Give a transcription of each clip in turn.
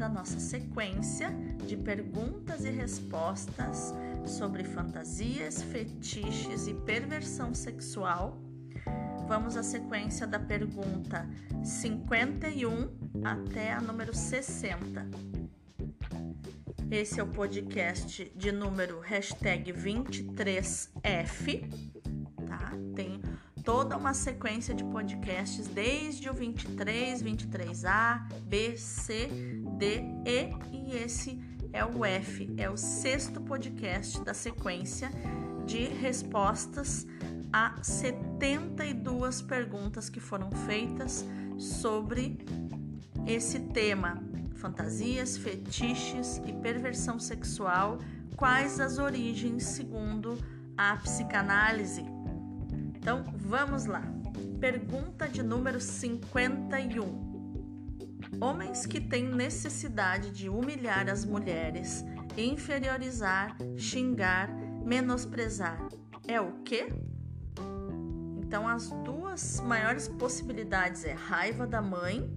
para nossa sequência de perguntas e respostas sobre fantasias, fetiches e perversão sexual. Vamos à sequência da pergunta 51 até a número 60. Esse é o podcast de número hashtag 23F, tá? Tem toda uma sequência de podcasts desde o 23, 23A, B, C, D, E e esse é o F, é o sexto podcast da sequência de respostas a 72 perguntas que foram feitas sobre esse tema: fantasias, fetiches e perversão sexual. Quais as origens segundo a psicanálise? Então, vamos lá. Pergunta de número 51. Homens que têm necessidade de humilhar as mulheres, inferiorizar, xingar, menosprezar, é o quê? Então, as duas maiores possibilidades é raiva da mãe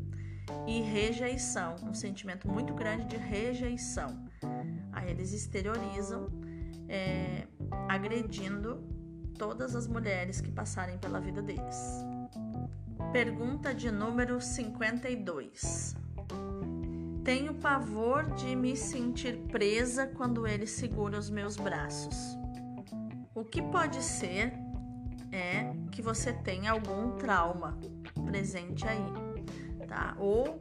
e rejeição, um sentimento muito grande de rejeição. Aí eles exteriorizam, é, agredindo todas as mulheres que passarem pela vida deles. Pergunta de número 52. Tenho pavor de me sentir presa quando ele segura os meus braços. O que pode ser é que você tenha algum trauma presente aí, tá? Ou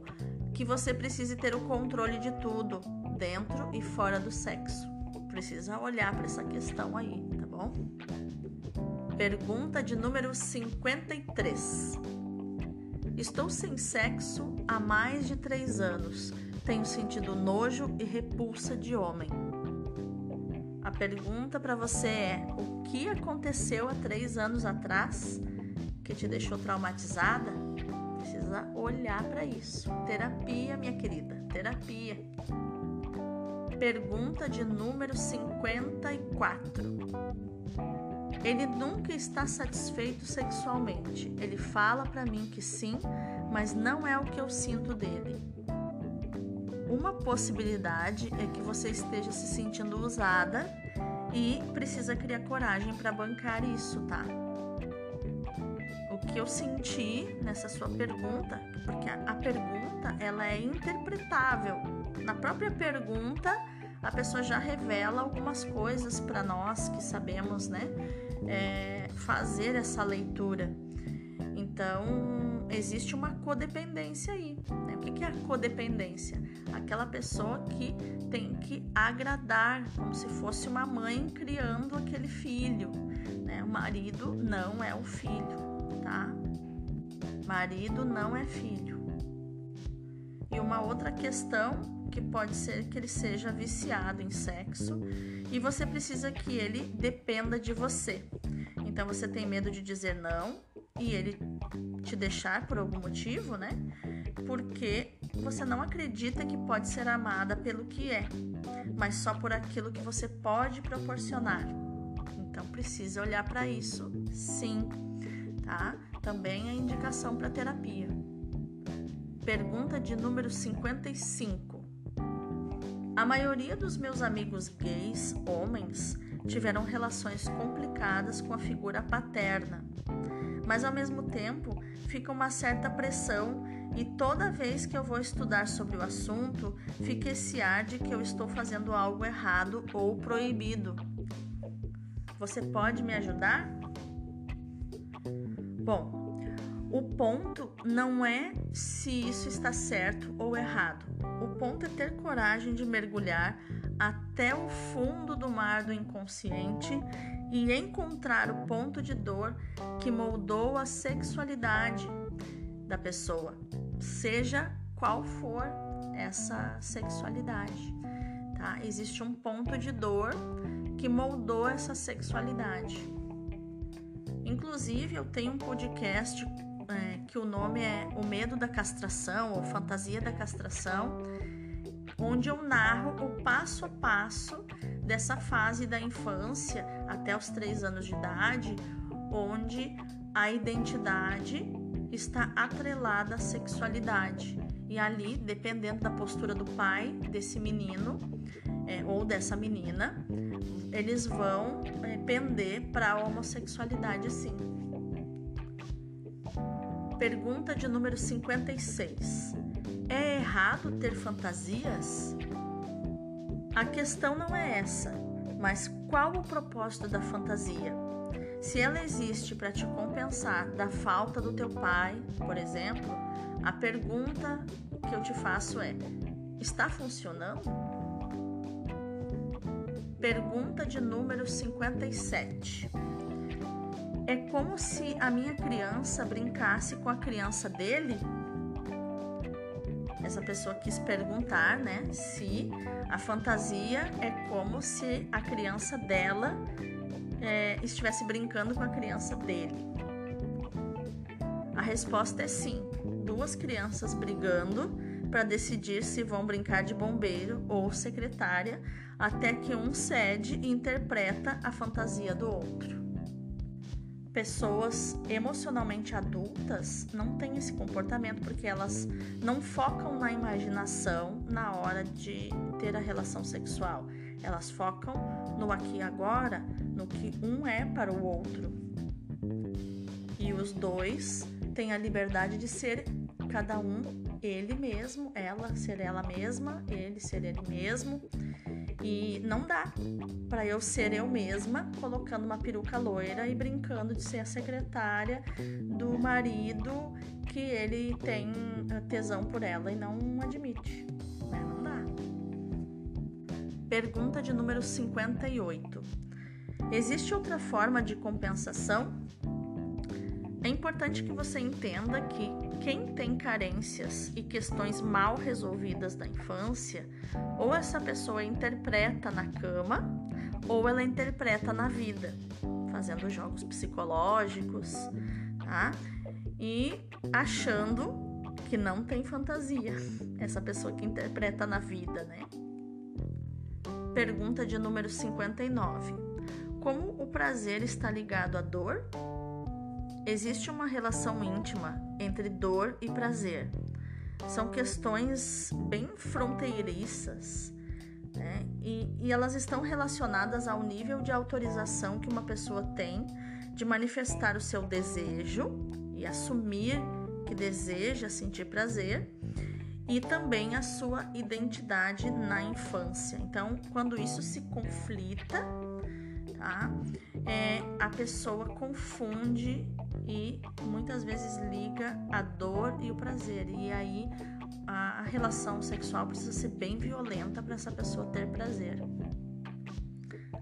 que você precise ter o controle de tudo, dentro e fora do sexo. Precisa olhar para essa questão aí, tá bom? Pergunta de número 53. Estou sem sexo há mais de três anos. Tenho sentido nojo e repulsa de homem. A pergunta para você é: o que aconteceu há três anos atrás que te deixou traumatizada? Precisa olhar para isso. Terapia, minha querida, terapia. Pergunta de número 54. Ele nunca está satisfeito sexualmente. Ele fala para mim que sim, mas não é o que eu sinto dele. Uma possibilidade é que você esteja se sentindo usada e precisa criar coragem para bancar isso, tá? O que eu senti nessa sua pergunta, porque a pergunta ela é interpretável. Na própria pergunta, a pessoa já revela algumas coisas para nós que sabemos, né? É, fazer essa leitura. Então, existe uma codependência aí. Né? O que é a codependência? Aquela pessoa que tem que agradar, como se fosse uma mãe criando aquele filho. Né? O marido não é o filho, tá? Marido não é filho. E uma outra questão que pode ser que ele seja viciado em sexo e você precisa que ele dependa de você. Então você tem medo de dizer não e ele te deixar por algum motivo, né? Porque você não acredita que pode ser amada pelo que é, mas só por aquilo que você pode proporcionar. Então precisa olhar para isso, sim, tá? Também é indicação para terapia. Pergunta de número 55. A maioria dos meus amigos gays, homens, tiveram relações complicadas com a figura paterna, mas ao mesmo tempo fica uma certa pressão e toda vez que eu vou estudar sobre o assunto, fica esse ar de que eu estou fazendo algo errado ou proibido. Você pode me ajudar? Bom, o ponto não é se isso está certo ou errado. O ponto é ter coragem de mergulhar até o fundo do mar do inconsciente e encontrar o ponto de dor que moldou a sexualidade da pessoa, seja qual for essa sexualidade. Tá? Existe um ponto de dor que moldou essa sexualidade. Inclusive, eu tenho um podcast é, que o nome é O Medo da Castração ou Fantasia da Castração, onde eu narro o passo a passo dessa fase da infância até os três anos de idade, onde a identidade está atrelada à sexualidade E ali, dependendo da postura do pai desse menino é, ou dessa menina, eles vão é, pender para a homossexualidade sim. Pergunta de número 56. É errado ter fantasias? A questão não é essa, mas qual o propósito da fantasia? Se ela existe para te compensar da falta do teu pai, por exemplo, a pergunta que eu te faço é: está funcionando? Pergunta de número 57. É como se a minha criança brincasse com a criança dele? Essa pessoa quis perguntar, né, se a fantasia é como se a criança dela é, estivesse brincando com a criança dele. A resposta é sim. Duas crianças brigando para decidir se vão brincar de bombeiro ou secretária, até que um cede e interpreta a fantasia do outro pessoas emocionalmente adultas não têm esse comportamento porque elas não focam na imaginação na hora de ter a relação sexual. Elas focam no aqui e agora, no que um é para o outro. E os dois têm a liberdade de ser cada um ele mesmo, ela ser ela mesma, ele ser ele mesmo e não dá para eu ser eu mesma colocando uma peruca loira e brincando de ser a secretária do marido que ele tem eh, tesão por ela e não admite. Né? Não dá. Pergunta de número 58. Existe outra forma de compensação? Importante que você entenda que quem tem carências e questões mal resolvidas da infância, ou essa pessoa interpreta na cama, ou ela interpreta na vida, fazendo jogos psicológicos, tá? E achando que não tem fantasia, essa pessoa que interpreta na vida, né? Pergunta de número 59. Como o prazer está ligado à dor? Existe uma relação íntima entre dor e prazer. São questões bem fronteiriças né? e, e elas estão relacionadas ao nível de autorização que uma pessoa tem de manifestar o seu desejo e assumir que deseja sentir prazer e também a sua identidade na infância. Então, quando isso se conflita, tá? É, a pessoa confunde e muitas vezes liga a dor e o prazer. E aí a, relação sexual precisa ser bem violenta para essa pessoa ter prazer.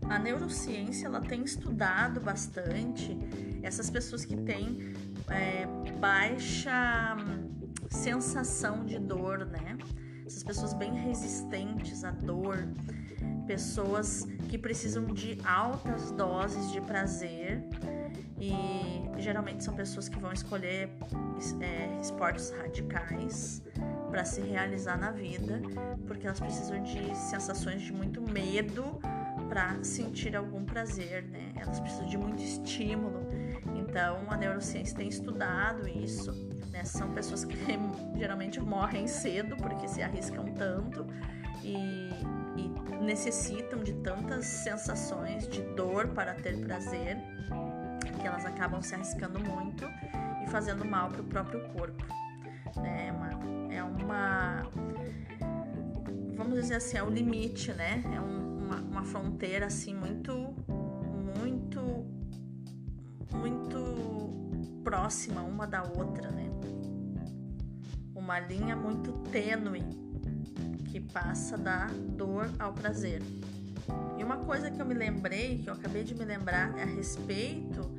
A neurociência ela tem estudado bastante essas pessoas que têm é, baixa sensação de dor, né? Essas pessoas bem resistentes à dor, pessoas que precisam de altas doses de prazer e geralmente são pessoas que vão escolher é, esportes radicais para se realizar na vida, porque elas precisam de sensações de muito medo para sentir algum prazer, né? Elas precisam de muito estímulo. Então, a neurociência tem estudado isso. Né? São pessoas que geralmente morrem cedo porque se arriscam tanto e, e necessitam de tantas sensações de dor para ter prazer que elas acabam se arriscando muito e fazendo mal para o próprio corpo. Né? É, uma, é uma. Vamos dizer assim, é o limite, né? É um, uma, uma fronteira assim muito, muito, muito próxima uma da outra, né? Uma linha muito tênue que passa da dor ao prazer. E uma coisa que eu me lembrei, que eu acabei de me lembrar a respeito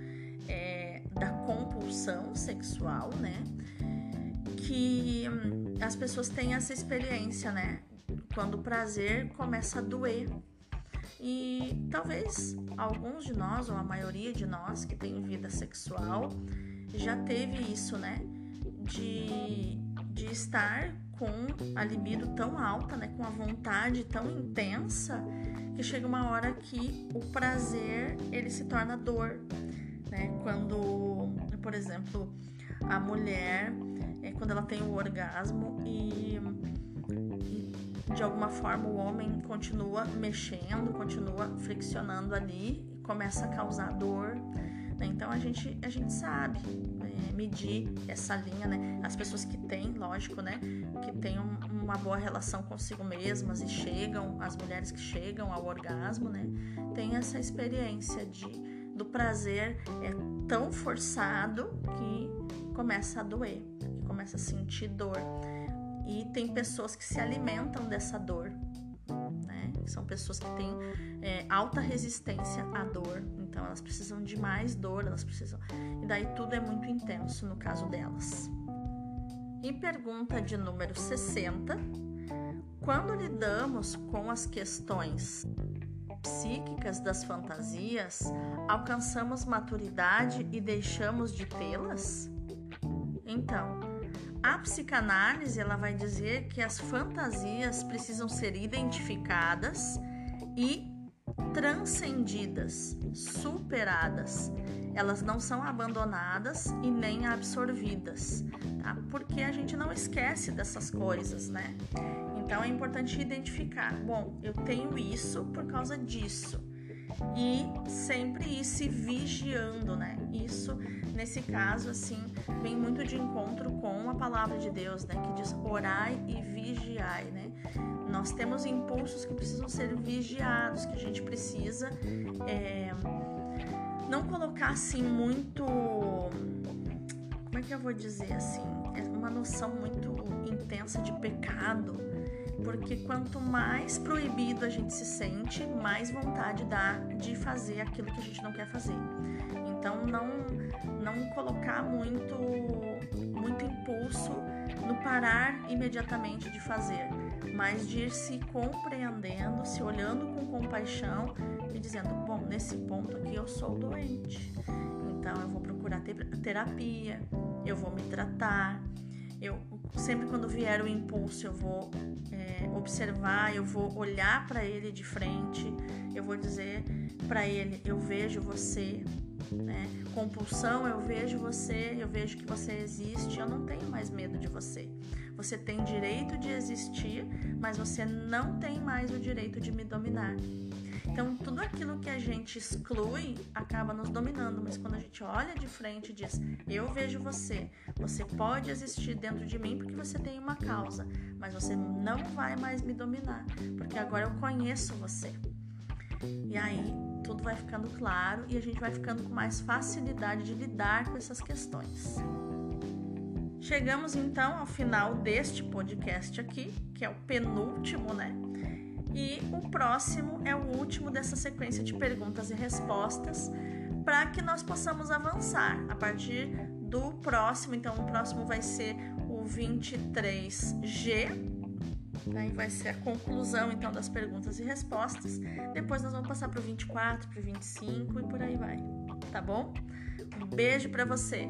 da compulsão sexual, né? Que hum, as pessoas têm essa experiência, né? Quando o prazer começa a doer. E talvez alguns de nós, ou a maioria de nós que tem vida sexual, já teve isso, né? De, de estar com a libido tão alta, né? Com a vontade tão intensa, que chega uma hora que o prazer ele se torna dor né? Quando, por exemplo, a mulher é, quando ela tem o orgasmo e, e de alguma forma o homem continua mexendo, continua friccionando ali, começa a causar dor. Né? Então a gente, a gente sabe é, medir essa linha, né? As pessoas que têm, lógico, né? Que têm um, uma boa relação consigo mesmas e chegam, as mulheres que chegam ao orgasmo, né? Tem essa experiência de, do prazer é tão forçado que começa a doer, que começa a sentir dor. E tem pessoas que se alimentam dessa dor, né? São pessoas que têm é, alta resistência à dor, então elas precisam de mais dor, elas precisam. E daí tudo é muito intenso no caso delas. Em pergunta de número 60, quando lidamos com as questões psíquicas das fantasias, alcançamos maturidade e deixamos de tê-las? Então, a psicanálise ela vai dizer que as fantasias precisam ser identificadas e transcendidas, superadas. Elas não são abandonadas e nem absorvidas, tá? Porque a gente não esquece dessas coisas, né? Então é importante identificar. Bom, eu tenho isso por causa disso e sempre ir se vigiando, né? Isso, nesse caso, assim, vem muito de encontro com a palavra de Deus, né? Que diz orai e vigiai, né? Nós temos impulsos que precisam ser vigiados, que a gente precisa é, não colocar assim muito. Como é que eu vou dizer assim? É uma noção muito intensa de pecado porque quanto mais proibido a gente se sente, mais vontade dá de fazer aquilo que a gente não quer fazer. Então não não colocar muito muito impulso no parar imediatamente de fazer, mas de ir se compreendendo, se olhando com compaixão e dizendo, bom, nesse ponto aqui eu sou doente. Então eu vou procurar terapia, eu vou me tratar, eu sempre quando vier o impulso eu vou é, observar, eu vou olhar para ele de frente, eu vou dizer para ele: eu vejo você. Né? Compulsão, eu vejo você, eu vejo que você existe, eu não tenho mais medo de você. Você tem direito de existir, mas você não tem mais o direito de me dominar. Então, tudo aquilo que a gente exclui acaba nos dominando, mas quando a gente olha de frente e diz: Eu vejo você, você pode existir dentro de mim porque você tem uma causa, mas você não vai mais me dominar, porque agora eu conheço você. E aí tudo vai ficando claro e a gente vai ficando com mais facilidade de lidar com essas questões. Chegamos então ao final deste podcast aqui, que é o penúltimo, né? E o próximo é o último dessa sequência de perguntas e respostas para que nós possamos avançar a partir do próximo. Então, o próximo vai ser o 23G. Aí vai ser a conclusão então das perguntas e respostas. Depois nós vamos passar para o 24, para o 25 e por aí vai. Tá bom? Um beijo para você.